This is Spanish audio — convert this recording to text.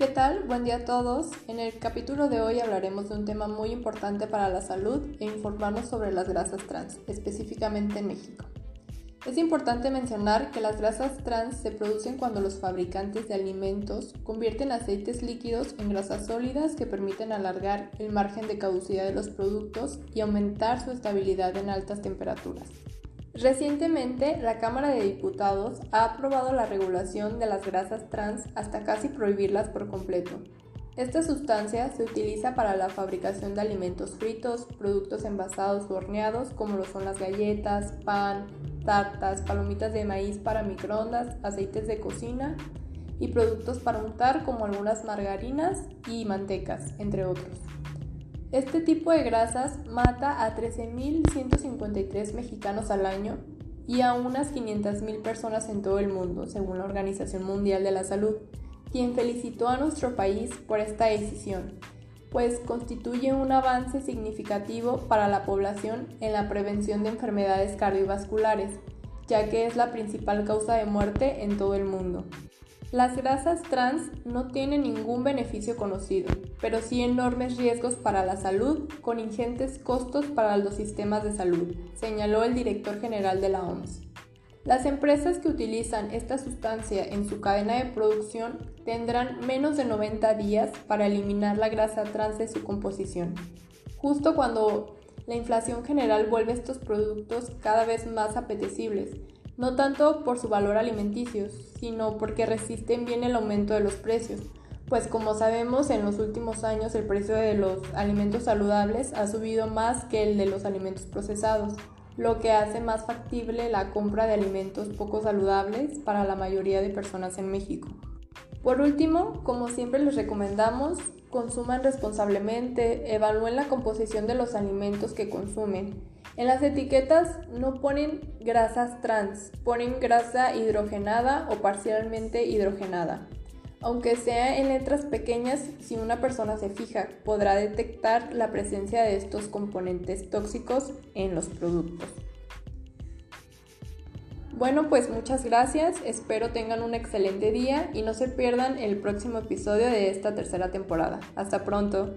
¿Qué tal? Buen día a todos. En el capítulo de hoy hablaremos de un tema muy importante para la salud e informarnos sobre las grasas trans, específicamente en México. Es importante mencionar que las grasas trans se producen cuando los fabricantes de alimentos convierten aceites líquidos en grasas sólidas que permiten alargar el margen de caducidad de los productos y aumentar su estabilidad en altas temperaturas. Recientemente, la Cámara de Diputados ha aprobado la regulación de las grasas trans hasta casi prohibirlas por completo. Esta sustancia se utiliza para la fabricación de alimentos fritos, productos envasados o horneados como lo son las galletas, pan, tartas, palomitas de maíz para microondas, aceites de cocina y productos para untar como algunas margarinas y mantecas, entre otros. Este tipo de grasas mata a 13.153 mexicanos al año y a unas 500.000 personas en todo el mundo, según la Organización Mundial de la Salud, quien felicitó a nuestro país por esta decisión pues constituye un avance significativo para la población en la prevención de enfermedades cardiovasculares, ya que es la principal causa de muerte en todo el mundo. Las grasas trans no tienen ningún beneficio conocido, pero sí enormes riesgos para la salud con ingentes costos para los sistemas de salud, señaló el director general de la OMS. Las empresas que utilizan esta sustancia en su cadena de producción tendrán menos de 90 días para eliminar la grasa trans de su composición, justo cuando la inflación general vuelve estos productos cada vez más apetecibles, no tanto por su valor alimenticio, sino porque resisten bien el aumento de los precios, pues como sabemos en los últimos años el precio de los alimentos saludables ha subido más que el de los alimentos procesados lo que hace más factible la compra de alimentos poco saludables para la mayoría de personas en México. Por último, como siempre les recomendamos, consuman responsablemente, evalúen la composición de los alimentos que consumen. En las etiquetas no ponen grasas trans, ponen grasa hidrogenada o parcialmente hidrogenada. Aunque sea en letras pequeñas, si una persona se fija, podrá detectar la presencia de estos componentes tóxicos en los productos. Bueno, pues muchas gracias, espero tengan un excelente día y no se pierdan el próximo episodio de esta tercera temporada. Hasta pronto.